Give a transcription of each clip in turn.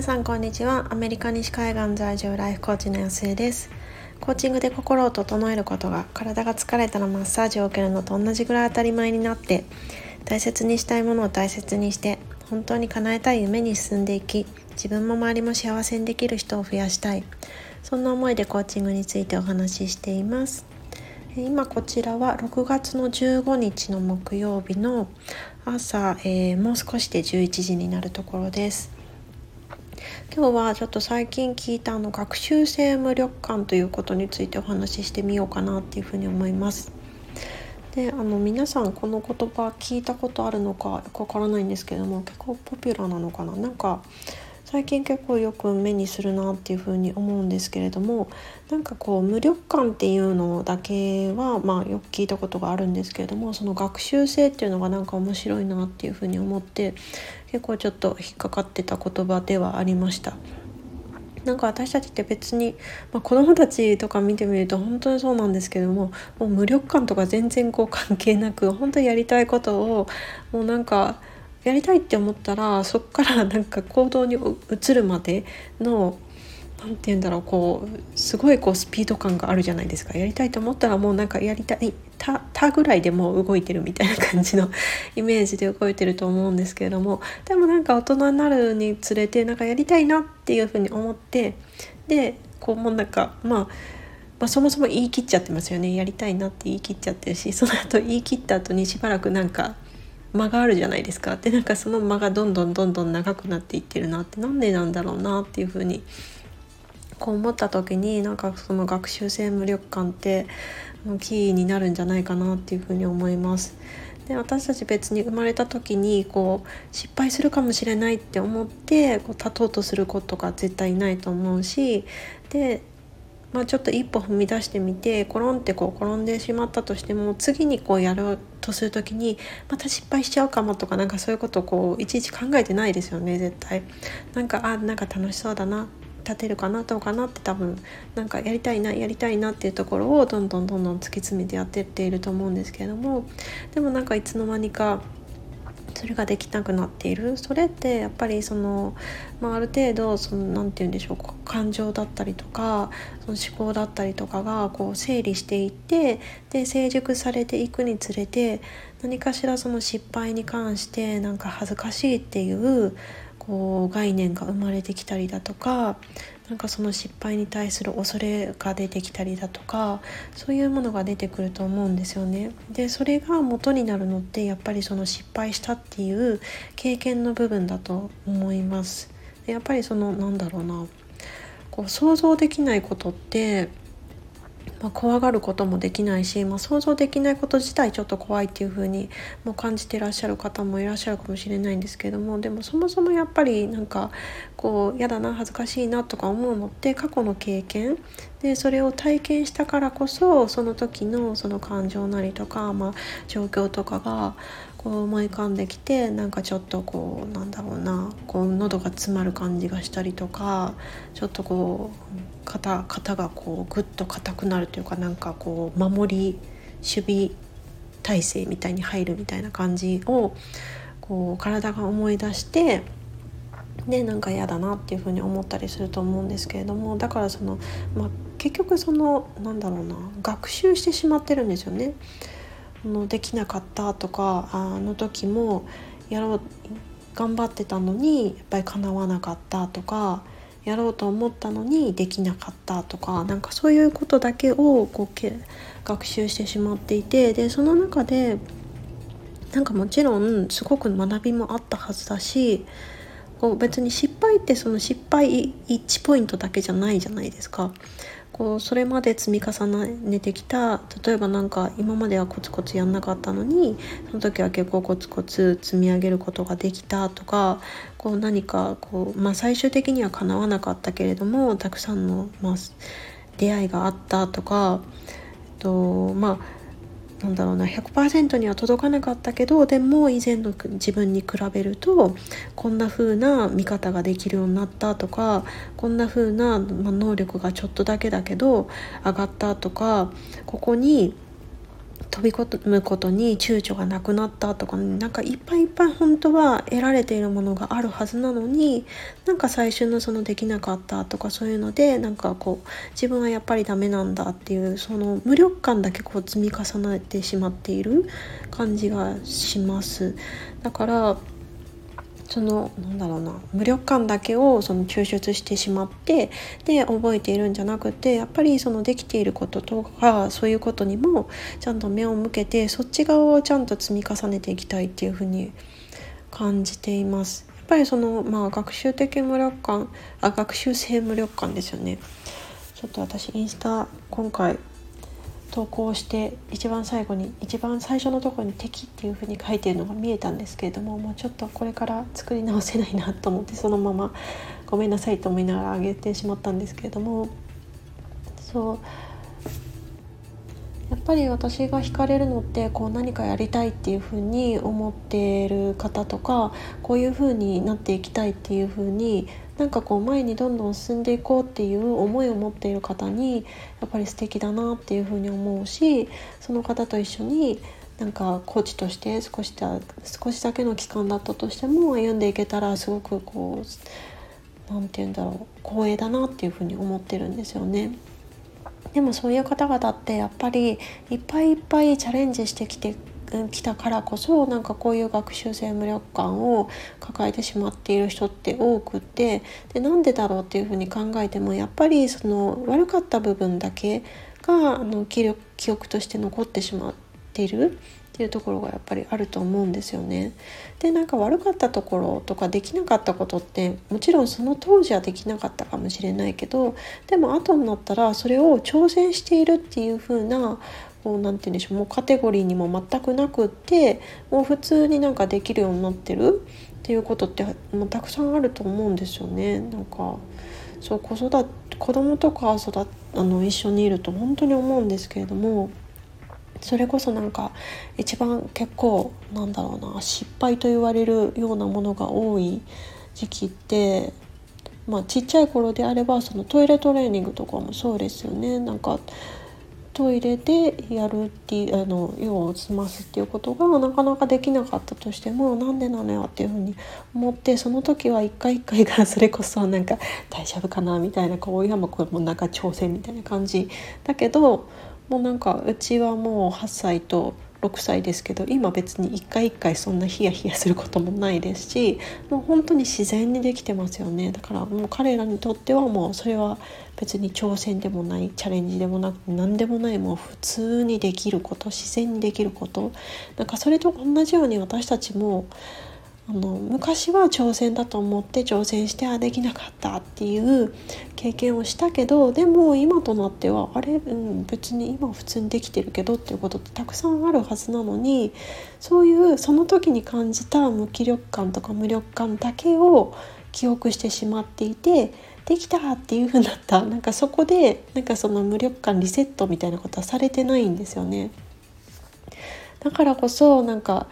皆さんこんにちは。アメリカ西海岸在住ライフコーチの安江です。コーチングで心を整えることが体が疲れたらマッサージを受けるのと同じぐらい当たり前になって大切にしたいものを大切にして本当に叶えたい夢に進んでいき自分も周りも幸せにできる人を増やしたい。そんな思いでコーチングについてお話ししています。今こちらは6月の15日の木曜日の朝、えー、もう少しで11時になるところです。今日はちょっと最近聞いたあの学習性無力感ということについてお話ししてみようかなっていうふうに思います。であの皆さんこの言葉聞いたことあるのかよくわからないんですけども結構ポピュラーなのかな？なんか最近結構よく目にするなっていうふうに思うんですけれどもなんかこう無力感っていうのだけはまあよく聞いたことがあるんですけれどもその学習性っていうのがなんか面白いなっていうふうに思って結構ちょっと引っかかってた言葉ではありました。なんか私たちって別に、まあ、子供たちとか見てみると本当にそうなんですけどももう無力感とか全然こう関係なく本当にやりたいことをもうなんかやりたいって思ったらそこから なんか行動に移るまでの何て言うんだろうこうすごいこうスピード感があるじゃないですか。やりたいと思ったらもうなんかやりたいたたぐらいでもう動いてるみたいな感じの イメージで動いてると思うんですけれどもでもなんか大人になるにつれてなんかやりたいなっていうふうに思ってでこうもうなんかまあまあ、そもそも言い切っちゃってますよね。やりたいなって言い切っちゃってるしその後言い切った後にしばらくなんか間があるじゃないですかでなんかその間がどんどんどんどん長くなっていってるなってなんでなんだろうなっていうふうにこう思った時になんかその学習性無力感ってキーになるんじゃないかなっていうふうに思います。で私たち別に生まれた時にこう失敗するかもしれないって思ってこう立とうとすることが絶対ないと思うしでまあ、ちょっと一歩踏み出してみてコロンってこう転んでしまったとしても次にこうやろうとする時にまた失敗しちゃうかもとかなんかそういうことをこういちいち考えてないですよね絶対。なんかあなんか楽しそうだな立てるかなどうかなって多分なんかやりたいなやりたいなっていうところをどんどんどんどん突き詰めてやってっていると思うんですけれどもでもなんかいつの間にかそれができなくなっている。それってやっぱりその、まあ、ある程度その何て言うんでしょう感情だったりとかその思考だったりとかがこう整理していってで成熟されていくにつれて何かしらその失敗に関してなんか恥ずかしいっていうこう概念が生まれてきたりだとかなんかその失敗に対する恐れが出てきたりだとかそういうものが出てくると思うんですよね。でそれが元になるのってやっぱりその失敗したっていう経験の部分だと思います。でやっぱりそのなんだろうなこう想像できないことってまあ、怖がることもできないし、まあ、想像できないこと自体ちょっと怖いっていう風にも感じてらっしゃる方もいらっしゃるかもしれないんですけどもでもそもそもやっぱりなんかこう嫌だな恥ずかしいなとか思うのって過去の経験でそれを体験したからこそその時のその感情なりとか、まあ、状況とかがこう思い浮かんできてなんかちょっとこうなんだろうなこう喉が詰まる感じがしたりとかちょっとこう肩肩がこうグッと硬くなるというかなんかこう守り守備体制みたいに入るみたいな感じをこう体が思い出してでなんか嫌だなっていうふうに思ったりすると思うんですけれどもだからその、まあ、結局そのなんだろうな学習してしまってるんですよね。のできなかったとかあの時もやろう頑張ってたのにやっぱり叶わなかったとかやろうと思ったのにできなかったとかなんかそういうことだけをこうけ学習してしまっていてでその中でなんかもちろんすごく学びもあったはずだしこう別に失敗ってその失敗1ポイントだけじゃないじゃないですか。こうそれまで積み重ねてきた例えば何か今まではコツコツやんなかったのにその時は結構コツコツ積み上げることができたとかこう何かこう、まあ、最終的にはかなわなかったけれどもたくさんの、まあ、出会いがあったとか、えっとまあなんだろうな100%には届かなかったけどでも以前の自分に比べるとこんな風な見方ができるようになったとかこんな風な、能力がちょっとだけだけど上がったとかここに飛び込むことに躊躇がなくなったとか、ね、なんかいっぱいいっぱい本当は得られているものがあるはずなのになんか最初のそのできなかったとかそういうのでなんかこう自分はやっぱりダメなんだっていうその無力感だけこう積み重ねてしまっている感じがします。だからそのなんだろうな無力感だけをその抽出してしまってで覚えているんじゃなくてやっぱりそのできていることとかそういうことにもちゃんと目を向けてそっち側をちゃんと積み重ねていきたいっていうふうに感じています。やっぱりそのまあ学習的無力感あ学習性無力感ですよね。ちょっと私インスタ今回投稿して一番最後に一番最初のところに「敵」っていうふうに書いてるのが見えたんですけれどももうちょっとこれから作り直せないなと思ってそのままごめんなさいと思いながら上げてしまったんですけれども。そう。やっぱり私が惹かれるのってこう何かやりたいっていうふうに思っている方とかこういうふうになっていきたいっていうふうになんかこう前にどんどん進んでいこうっていう思いを持っている方にやっぱり素敵だなっていうふうに思うしその方と一緒になんかコーチとして少しだ少しだけの期間だったとしても歩んでいけたらすごくこう何て言うんだろう光栄だなっていうふうに思ってるんですよね。でもそういう方々ってやっぱりいっぱいいっぱいチャレンジしてきてきたからこそなんかこういう学習性無力感を抱えてしまっている人って多くってでなんでだろうっていうふうに考えてもやっぱりその悪かった部分だけがあの記憶として残ってしまっているっていうところがやっぱりあると思うんですよね。でなんか悪かったところとかできなかったことってもちろんその当時はできなかったかもしれないけどでも後になったらそれを挑戦しているっていう風なこうなんて言うんでしょうもうカテゴリーにも全くなくってもう普通になんかできるようになってるっていうことってもうたくさんあると思うんですよね。なんかそう子育て子供とか育あの一緒にいると本当に思うんですけれどもそれこそなんか一番結構なんだろうな失敗と言われるようなものが多い時期ってまあちっちゃい頃であればそのトイレトレーニングとかもそうですよねなんかトイレでやるっていうあの用を済ますっていうことがなかなかできなかったとしてもなんでなのよっていうふうに思ってその時は一回一回がそれこそなんか大丈夫かなみたいなこう親もこれもなんか挑戦みたいな感じだけどもうなんかうちはもう8歳と6歳ですけど今別に一回一回そんなヒヤヒヤすることもないですしもう本当に自然にできてますよね。だからもう彼らにとってはもうそれは別に挑戦でもないチャレンジでもなく何でもないもう普通にできること自然にできること。なんかそれと同じように私たちもあの昔は挑戦だと思って挑戦してあできなかったっていう経験をしたけどでも今となってはあれ、うん、別に今普通にできてるけどっていうことってたくさんあるはずなのにそういうその時に感じた無気力感とか無力感だけを記憶してしまっていてできたっていう風になった なんかそこでなんかその無力感リセットみたいなことはされてないんですよね。だからこそなんか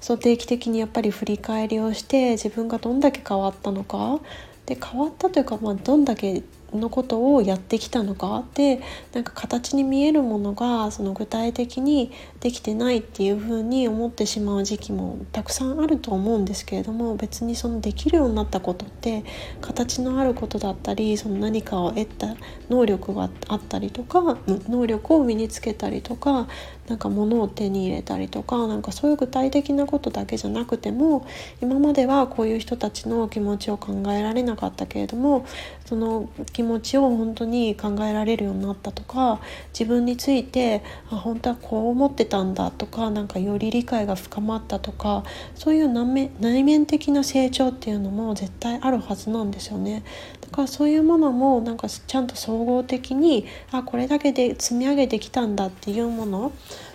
そう定期的にやっぱり振り返りをして自分がどんだけ変わったのか。で変わったというか、まあ、どんだけのことをやってきたのか。でなんか形に見えるものがその具体的にできてないっていうふうに思ってしまう時期もたくさんあると思うんですけれども別にそのできるようになったことって形のあることだったりその何かを得た能力があったりとか能力を身につけたりとかなんか物を手に入れたりとかなんかそういう具体的なことだけじゃなくても今まではこういう人たちの気持ちを考えられなかったけれどもその気持ちを本当に考えられるようになったとか自分についてあ本当はこう思ってたんだとかなんかより理解が深まったとかそういう内面的な成長っていうのも絶対あるはずなんですよね。だからそういうものもなんかちゃんと総合的にあこれだけで積み上げてきたんだっていうもの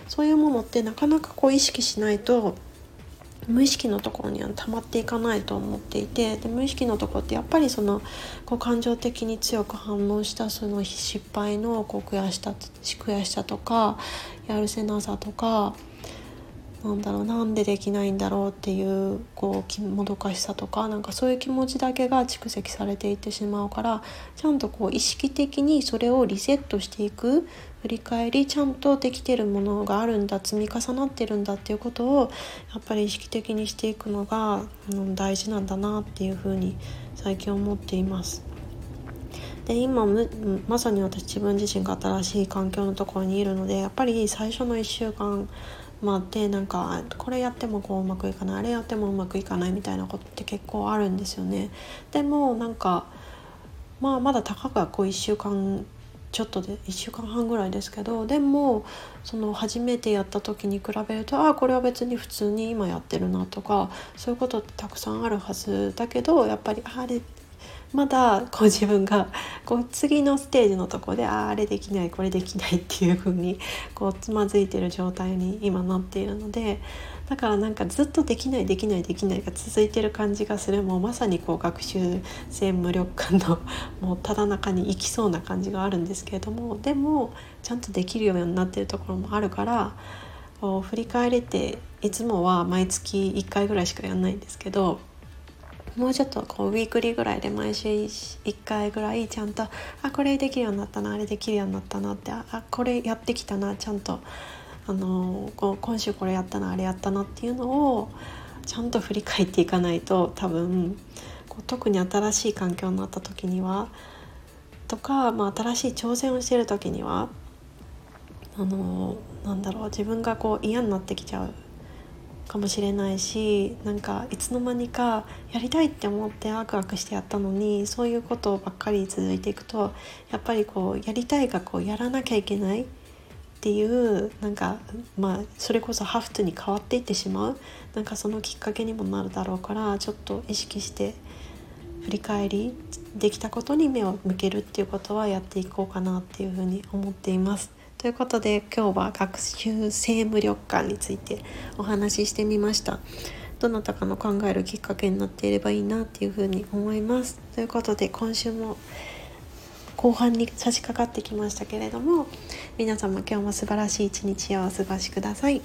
そういうものってなかなかこう意識しないと無意識のところには溜まっていかないと思っていてで無意識のところってやっぱりそのこう感情的に強く反応したその失敗のこう悔しさ悔しさとかやるせなさとかなんだろうなんでできないんだろうっていうこうもどかしさとかなんかそういう気持ちだけが蓄積されていってしまうからちゃんとこう意識的にそれをリセットしていく振り返りちゃんとできてるものがあるんだ積み重なってるんだっていうことをやっぱり意識的にしていくのが、うん、大事なんだなっていうふうに最近思っています。で今まさに私自分自身が新しい環境のところにいるのでやっぱり最初の1週間まあ、でなんかこれやってもこううまくいかないあれやってもうまくいかないみたいなことって結構あるんですよね。でもなんかまあまだたかがこう1週間ちょっとで1週間半ぐらいですけどでもその初めてやった時に比べるとああこれは別に普通に今やってるなとかそういうことってたくさんあるはずだけどやっぱりあれまだこう自分がこう次のステージのとこでああれできないこれできないっていう風にこうつまずいてる状態に今なっているのでだからなんかずっとできないできないできないが続いてる感じがする。もうまさにこう学習性無力感の もうただ中に行きそうな感じがあるんですけれどもでもちゃんとできるようになってるところもあるからこう振り返れていつもは毎月1回ぐらいしかやんないんですけどもうちょっとこうウィークリーぐらいで毎週1回ぐらいちゃんとあこれできるようになったなあれできるようになったなってあこれやってきたなちゃんと。あのこう今週これやったなあれやったなっていうのをちゃんと振り返っていかないと多分こう特に新しい環境になった時にはとか、まあ、新しい挑戦をしてる時にはあのなんだろう自分がこう嫌になってきちゃうかもしれないしなんかいつの間にかやりたいって思ってワクワクしてやったのにそういうことばっかり続いていくとやっぱりこうやりたいがこうやらなきゃいけないっていうなんかまあそれこそハフトに変わっていってしまうなんかそのきっかけにもなるだろうからちょっと意識して振り返りできたことに目を向けるっていうことはやっていこうかなっていうふうに思っています。ということで今日は学習性無力感についてお話ししてみましたどなたかの考えるきっかけになっていればいいなっていうふうに思いますということで今週も後半に差し掛かってきましたけれども皆様今日も素晴らしい一日をお過ごしください。